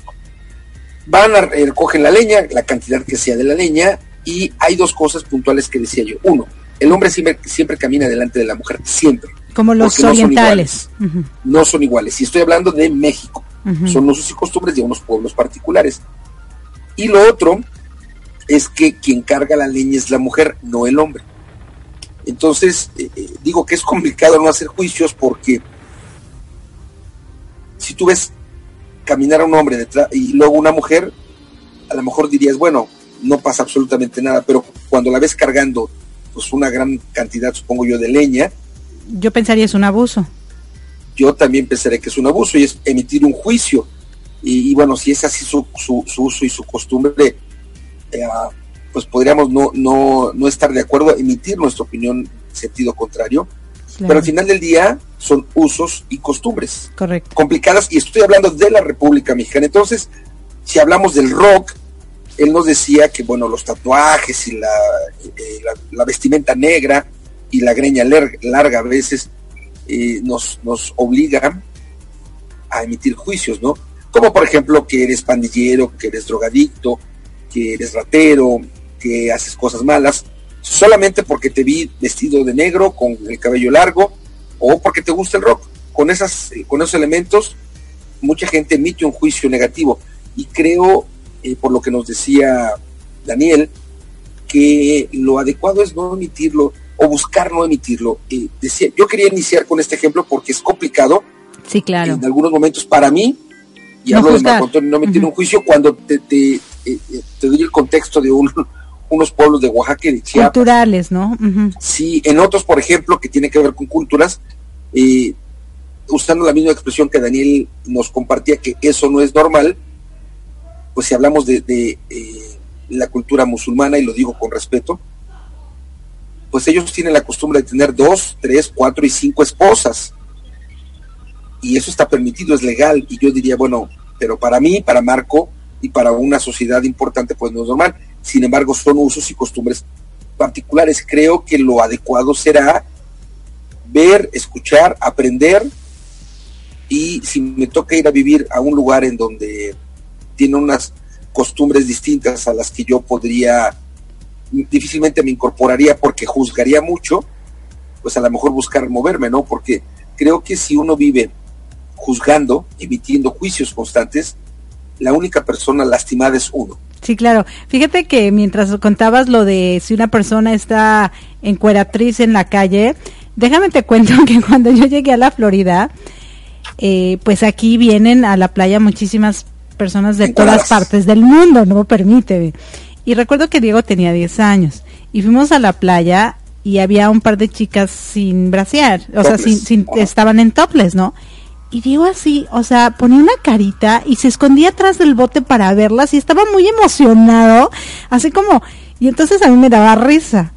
van a recoger la leña, la cantidad que sea de la leña, y hay dos cosas puntuales que decía yo. Uno, el hombre siempre, siempre camina delante de la mujer, siempre. Como los orientales. No son, iguales. Y estoy hablando de México. Son usos y costumbres de unos pueblos particulares. Y lo otro es que quien carga la leña es la mujer, no el hombre. Entonces, eh, eh, digo que es complicado no hacer juicios porque si tú ves caminar a un hombre detrás y luego una mujer, a lo mejor dirías, bueno, no pasa absolutamente nada, pero cuando la ves cargando pues una gran cantidad, supongo yo, de leña. Yo pensaría es un abuso. Yo también pensaría que es un abuso y es emitir un juicio. Y, bueno, si es así su, su, uso y su costumbre, eh, pues podríamos no, no, no estar de acuerdo, emitir nuestra opinión en sentido contrario. Pero al final del día son usos y costumbres Correcto. complicadas y estoy hablando de la República Mexicana. Entonces, si hablamos del rock, él nos decía que, bueno, los tatuajes y la, eh, la, vestimenta negra y la greña larga a veces eh, nos, nos obligan a emitir juicios, ¿no? Como por ejemplo que eres pandillero, que eres drogadicto, que eres ratero, que haces cosas malas, solamente porque te vi vestido de negro, con el cabello largo, o porque te gusta el rock. Con, esas, con esos elementos, mucha gente emite un juicio negativo. Y creo eh, por lo que nos decía Daniel, que lo adecuado es no emitirlo o buscar no emitirlo. Eh, decía, yo quería iniciar con este ejemplo porque es complicado. Sí, claro. En algunos momentos para mí, y no hablo de Marco Antonio, no emitir un juicio cuando te, te, eh, te, doy el contexto de unos pueblos de Oaxaca y de Chiapas. Culturales, ¿no? Sí, en otros, por ejemplo, que tiene que ver con culturas, usando la misma expresión que Daniel nos compartía, que eso no es normal, pues si hablamos de, eh, la cultura musulmana, y lo digo con respeto, pues ellos tienen la costumbre de tener dos, tres, cuatro y cinco esposas. Y eso está permitido, es legal. Y yo diría, bueno, pero para mí, para Marco y para una sociedad importante, pues no es normal. Sin embargo, son usos y costumbres particulares. Creo que lo adecuado será ver, escuchar, aprender. Y si me toca ir a vivir a un lugar en donde tiene unas costumbres distintas a las que yo podría, difícilmente me incorporaría porque juzgaría mucho, pues a lo mejor buscar moverme, ¿no? Porque creo que si uno vive juzgando, emitiendo juicios constantes, la única persona lastimada es uno. Sí, claro. Fíjate que mientras contabas lo de si una persona está encueratriz en la calle, déjame te cuento [LAUGHS] que cuando yo llegué a la Florida, eh, pues aquí vienen a la playa muchísimas personas de todas partes del mundo, no permite. Y recuerdo que Diego tenía 10 años y fuimos a la playa y había un par de chicas sin brasear, o sea, sin, estaban en topless, ¿no? Y Diego así, o sea, ponía una carita y se escondía atrás del bote para verlas y estaba muy emocionado, así como, y entonces a mí me daba risa.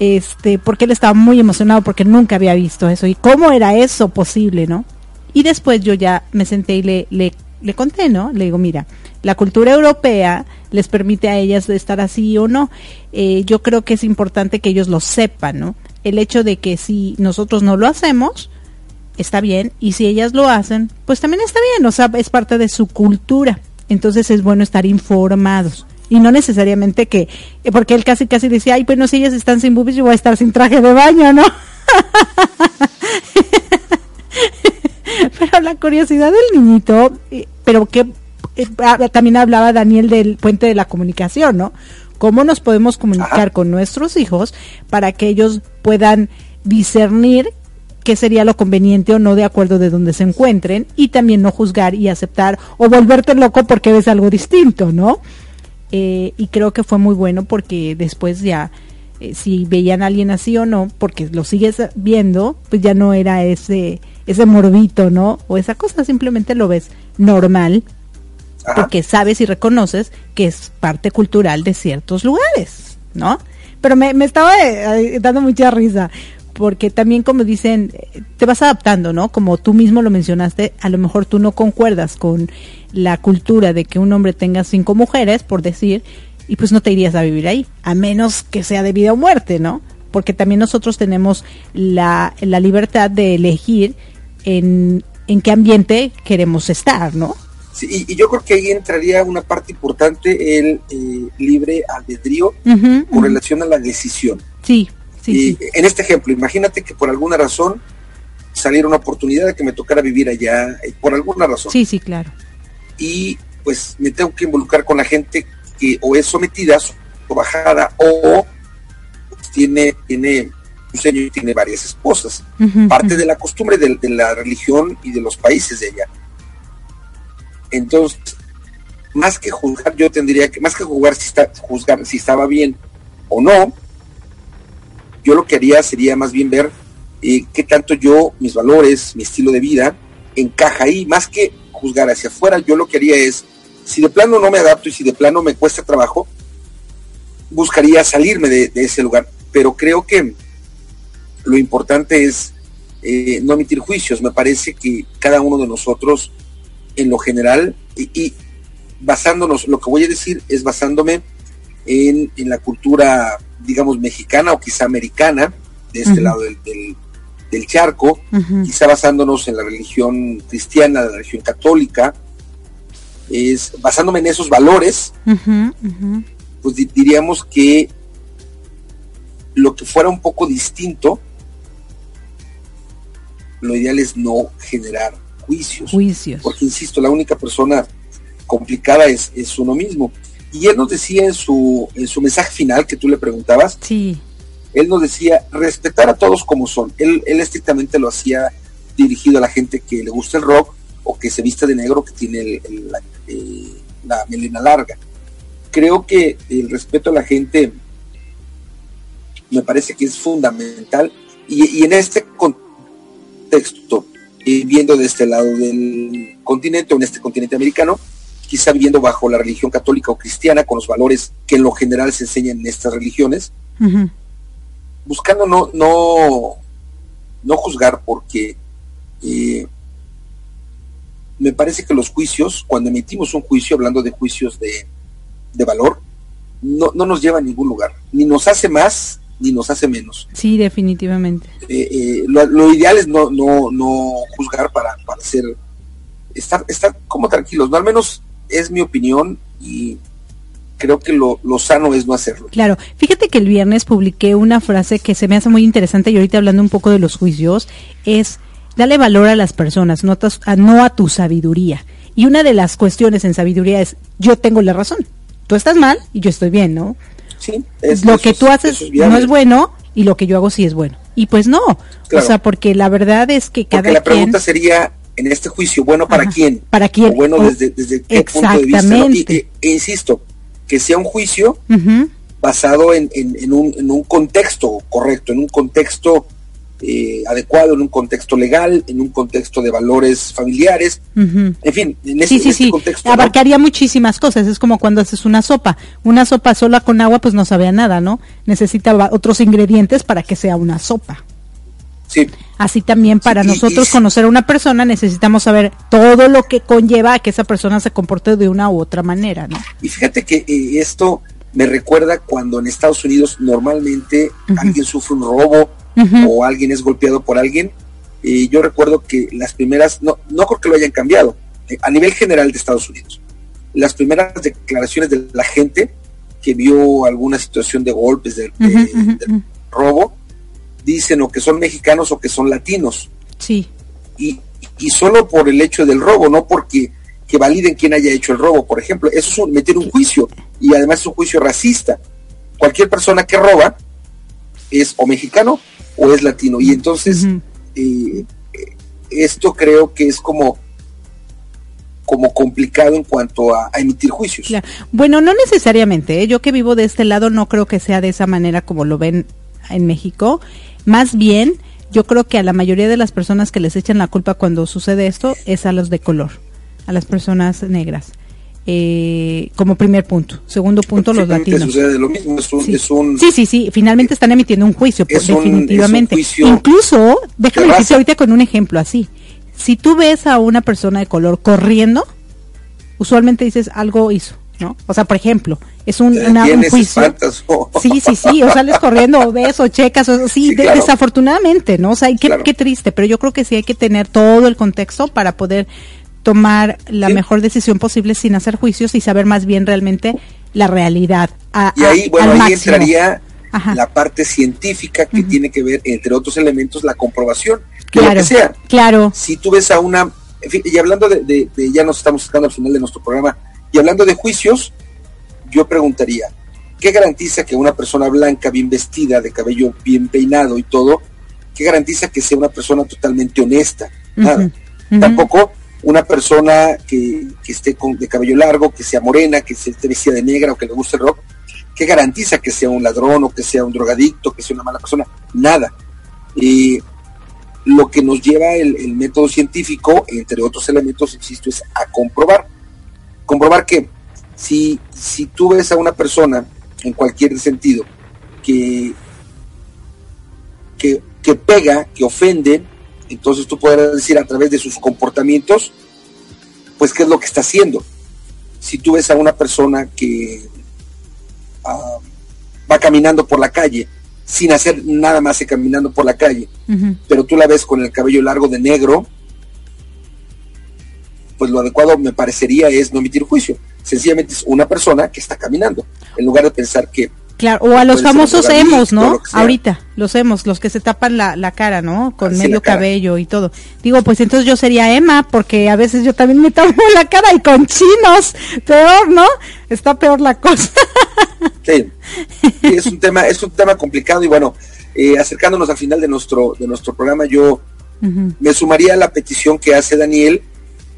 Este, porque él estaba muy emocionado porque nunca había visto eso y cómo era eso posible, ¿no? Y después yo ya me senté y le, le le conté, ¿no? Le digo, mira, la cultura europea les permite a ellas estar así o no. Eh, yo creo que es importante que ellos lo sepan, ¿no? El hecho de que si nosotros no lo hacemos, está bien, y si ellas lo hacen, pues también está bien, o sea, es parte de su cultura. Entonces es bueno estar informados. Y no necesariamente que, porque él casi casi decía, ay, pues no, si ellas están sin boobies, yo voy a estar sin traje de baño, ¿no? [LAUGHS] pero la curiosidad del niñito, eh, pero que eh, también hablaba Daniel del puente de la comunicación, ¿no? ¿Cómo nos podemos comunicar con nuestros hijos para que ellos puedan discernir qué sería lo conveniente o no de acuerdo de donde se encuentren y también no juzgar y aceptar o volverte loco porque ves algo distinto, ¿no? Eh, y creo que fue muy bueno porque después ya si veían a alguien así o no, porque lo sigues viendo, pues ya no era ese ese morbito, ¿no? O esa cosa, simplemente lo ves normal, porque sabes y reconoces que es parte cultural de ciertos lugares, ¿no? Pero me, me estaba eh, dando mucha risa, porque también como dicen, te vas adaptando, ¿no? Como tú mismo lo mencionaste, a lo mejor tú no concuerdas con la cultura de que un hombre tenga cinco mujeres, por decir, y pues no te irías a vivir ahí, a menos que sea de vida o muerte, ¿no? Porque también nosotros tenemos la, la libertad de elegir en, en qué ambiente queremos estar, ¿no? Sí, y, yo creo que ahí entraría una parte importante el eh, libre albedrío con relación a la decisión. Sí, sí, En este ejemplo, imagínate que por alguna razón saliera una oportunidad de que me tocara vivir allá, eh, por alguna razón. Sí, sí, claro. Y pues me tengo que involucrar con la gente que o es sometida o bajada o tiene, tiene un señor y tiene varias esposas. Parte de la costumbre de, la religión y de los países de ella. Entonces, más que juzgar, yo tendría que, más que jugar si está, juzgar si estaba bien o no, yo lo que haría sería más bien ver eh, qué tanto yo, mis valores, mi estilo de vida, encaja ahí, más que juzgar hacia afuera, yo lo que haría es, si de plano no me adapto y si de plano me cuesta trabajo, buscaría salirme de, ese lugar. Pero creo que lo importante es eh, no emitir juicios. Me parece que cada uno de nosotros, en lo general, y, basándonos, lo que voy a decir es basándome en, la cultura, digamos, mexicana o quizá americana, de este lado del, del charco, quizá basándonos en la religión cristiana, la religión católica, es basándome en esos valores, pues diríamos que lo que fuera un poco distinto, lo ideal es no generar juicios. Juicios. Porque, insisto, la única persona complicada es, es uno mismo. Y él nos decía en su, en su mensaje final que tú le preguntabas, sí él nos decía respetar a todos como son. Él, él estrictamente lo hacía dirigido a la gente que le gusta el rock o que se viste de negro, que tiene eh, la, melena larga. Creo que el respeto a la gente me parece que es fundamental y, en este contexto, eh, viendo de este lado del continente o en este continente americano, quizá viviendo bajo la religión católica o cristiana, con los valores que en lo general se enseñan en estas religiones, buscando no, no, no juzgar porque eh, me parece que los juicios, cuando emitimos un juicio, hablando de juicios de, de valor, no, no, nos lleva a ningún lugar, ni nos hace más ni nos hace menos. Sí, definitivamente. Eh, eh, lo, ideal es no, no, no juzgar para, para ser, estar, estar como tranquilos, ¿no? Al menos es mi opinión y creo que lo, sano es no hacerlo. Claro, fíjate que el viernes publiqué una frase que se me hace muy interesante y ahorita hablando un poco de los juicios, es dale valor a las personas, no a, no a tu sabiduría. Y una de las cuestiones en sabiduría es, yo tengo la razón, tú estás mal y yo estoy bien, ¿no? Sí, es, lo que tú haces no es bueno y lo que yo hago sí es bueno. Y pues no, o sea, porque la verdad es que cada porque la pregunta sería, en este juicio, ¿bueno para quién? ¿Para quién? bueno, desde, desde qué punto de vista. e, insisto, que sea un juicio basado en, un, en, un, contexto correcto, en un contexto eh, adecuado, en un contexto legal, en un contexto de valores familiares, en fin, en ese, sí, sí, contexto. Abarcaría muchísimas cosas, es como cuando haces una sopa, una sopa sola con agua pues no sabe a nada, ¿no? Necesita otros ingredientes para que sea una sopa. Así también para nosotros conocer a una persona necesitamos saber todo lo que conlleva a que esa persona se comporte de una u otra manera, ¿no? Y fíjate que eh, esto me recuerda cuando en Estados Unidos normalmente alguien sufre un robo o alguien es golpeado por alguien. y yo recuerdo que las primeras, no, no creo que lo hayan cambiado, eh, a nivel general de Estados Unidos, las primeras declaraciones de la gente que vio alguna situación de golpes, de robo, dicen o que son mexicanos o que son latinos. Sí. Y, y solo por el hecho del robo, no porque que validen quién haya hecho el robo, por ejemplo. Eso es meter un juicio y además es un juicio racista. Cualquier persona que roba es o mexicano o es latino. Y entonces eh, esto creo que es como como complicado en cuanto a, emitir juicios. Bueno, no necesariamente. ¿eh? Yo que vivo de este lado no creo que sea de esa manera como lo ven en México. Más bien, yo creo que a la mayoría de las personas que les echan la culpa cuando sucede esto es a los de color, a las personas negras. Eh, como primer punto. Segundo punto, los latinos. sí. sí. sí, finalmente están emitiendo un juicio, definitivamente. Incluso, déjame decirte ahorita con un ejemplo así. Si tú ves a una persona de color corriendo, usualmente dices algo hizo, ¿no? O sea, por ejemplo, es un, juicio. Sí, sí, sí, o sales corriendo o ves o checas, o, sí, desafortunadamente, ¿no? O sea, qué, qué triste, pero yo creo que sí hay que tener todo el contexto para poder tomar la mejor decisión posible sin hacer juicios y saber más bien realmente la realidad. y ahí, bueno, ahí entraría la parte científica que tiene que ver, entre otros elementos, la comprobación, que lo que sea. Claro. Si tú ves a una, y hablando de, ya nos estamos sacando al final de nuestro programa, y hablando de juicios, yo preguntaría, ¿qué garantiza que una persona blanca, bien vestida, de cabello bien peinado y todo, qué garantiza que sea una persona totalmente honesta? Nada. Tampoco una persona que, esté con, de cabello largo, que sea morena, que esté vestida de negra o que le guste el rock, ¿qué garantiza que sea un ladrón o que sea un drogadicto, que sea una mala persona? Nada. Y lo que nos lleva el, método científico, entre otros elementos, insisto, es a comprobar. Comprobar que si, si tú ves a una persona, en cualquier sentido, que, que, que pega, que ofende, entonces tú podrás decir a través de sus comportamientos, pues qué es lo que está haciendo. Si tú ves a una persona que ah, va caminando por la calle, sin hacer nada más que caminando por la calle, pero tú la ves con el cabello largo de negro, pues lo adecuado me parecería es no emitir juicio. Sencillamente es una persona que está caminando, en lugar de pensar que Claro, o a los famosos hemos, ¿no? Ahorita, los hemos, los que se tapan la, la cara, ¿no? Con medio cabello y todo. Digo, pues entonces yo sería Emma, porque a veces yo también me tapo la cara y con chinos, peor, ¿no? Está peor la cosa. [LAUGHS] Sí, es un tema, es un tema complicado y bueno, eh, acercándonos al final de nuestro, de nuestro programa, yo me sumaría a la petición que hace Daniel,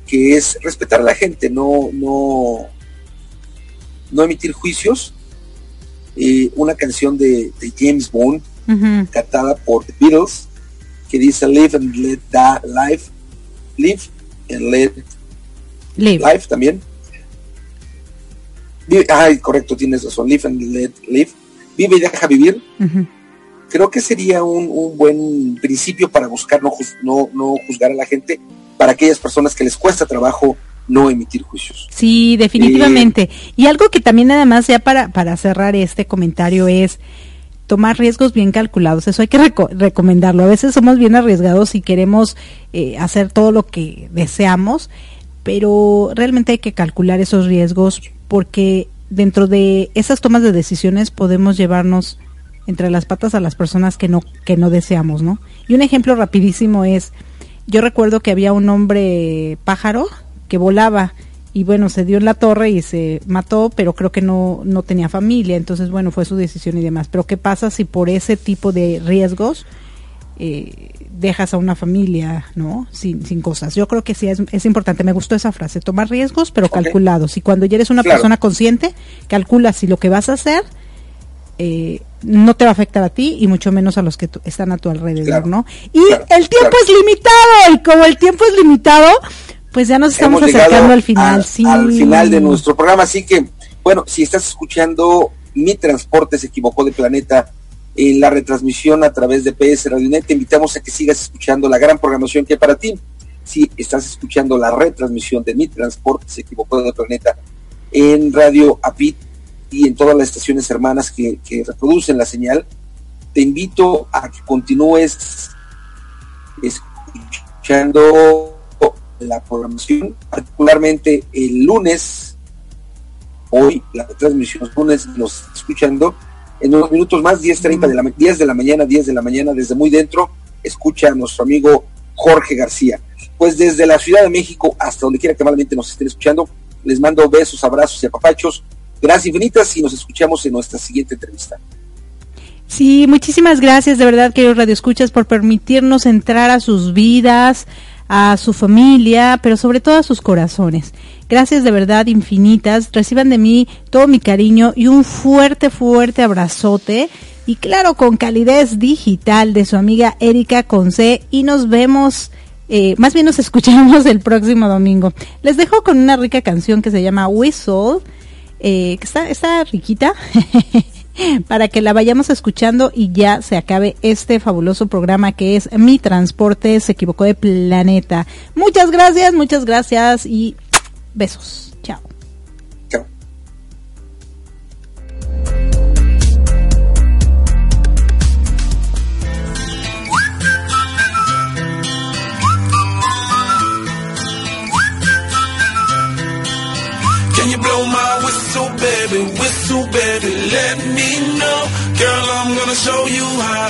que es respetar a la gente, no, no, no emitir juicios una canción de, James Bond, cantada por The Beatles, que dice Live and Let Die Life, Live and Let Life también. ay, correcto, tienes razón, Live and Let Live. Vive y deja vivir. Creo que sería un, buen principio para buscar no, no, no juzgar a la gente, para aquellas personas que les cuesta trabajo no emitir juicios. Sí, definitivamente. y algo que también nada más ya para, para cerrar este comentario es tomar riesgos bien calculados. Eso hay que recomendarlo. A veces somos bien arriesgados y queremos eh, hacer todo lo que deseamos, pero realmente hay que calcular esos riesgos porque dentro de esas tomas de decisiones podemos llevarnos entre las patas a las personas que no que no deseamos, ¿no? Y un ejemplo rapidísimo es yo recuerdo que había un hombre pájaro que volaba y bueno, se dio en la torre y se mató, pero creo que no, no tenía familia, entonces bueno, fue su decisión y demás. Pero ¿qué pasa si por ese tipo de riesgos eh, dejas a una familia, ¿no? Sin, sin cosas. Yo creo que sí es, es importante, me gustó esa frase, tomar riesgos pero calculados. Y cuando ya eres una persona consciente, calcula si lo que vas a hacer eh, no te va a afectar a ti y mucho menos a los que están a tu alrededor, ¿no? Y el tiempo es limitado y como el tiempo es limitado, pues ya nos estamos acercando al final, sí. Al final de nuestro programa, así que, bueno, si estás escuchando Mi Transporte se equivocó de planeta en la retransmisión a través de PS Radionet, te invitamos a que sigas escuchando la gran programación que hay para ti. Si estás escuchando la retransmisión de Mi Transporte se equivocó de planeta en Radio APIT y en todas las estaciones hermanas que, que reproducen la señal, te invito a que continúes escuchando la programación, particularmente el lunes, hoy, la transmisión lunes, nos escuchando en unos minutos más, 10.30 de la, 10 de la mañana, 10 de la mañana, desde muy dentro, escucha a nuestro amigo Jorge García. Pues desde la Ciudad de México hasta donde quiera que malamente nos estén escuchando, les mando besos, abrazos y apapachos. Gracias infinitas y nos escuchamos en nuestra siguiente entrevista. Sí, muchísimas gracias de verdad, queridos radioescuchas, por permitirnos entrar a sus vidas, a su familia, pero sobre todo a sus corazones. Gracias de verdad infinitas. Reciban de mí todo mi cariño y un fuerte, fuerte abrazote. Y claro, con calidez digital de su amiga Erika Conce. Y nos vemos, eh, más bien nos [LAUGHS] escuchamos el próximo domingo. Les dejo con una rica canción que se llama Whistle. Eh, que está, está riquita. [LAUGHS] para que la vayamos escuchando y ya se acabe este fabuloso programa que es Mi Transporte se equivocó de planeta. Muchas gracias, muchas gracias y besos. show you how.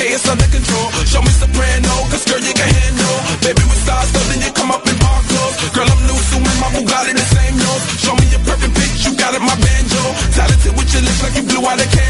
okay, it's under control. Show me soprano, cause girl, you can handle. Baby, with stars, so then you come up in park clothes. Girl, I'm loose, and my Bugatti the same nose. Show me your perfect pitch, you got it, my banjo. Talented with your lips like you blew out a candle.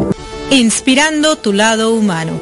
inspirando tu lado humano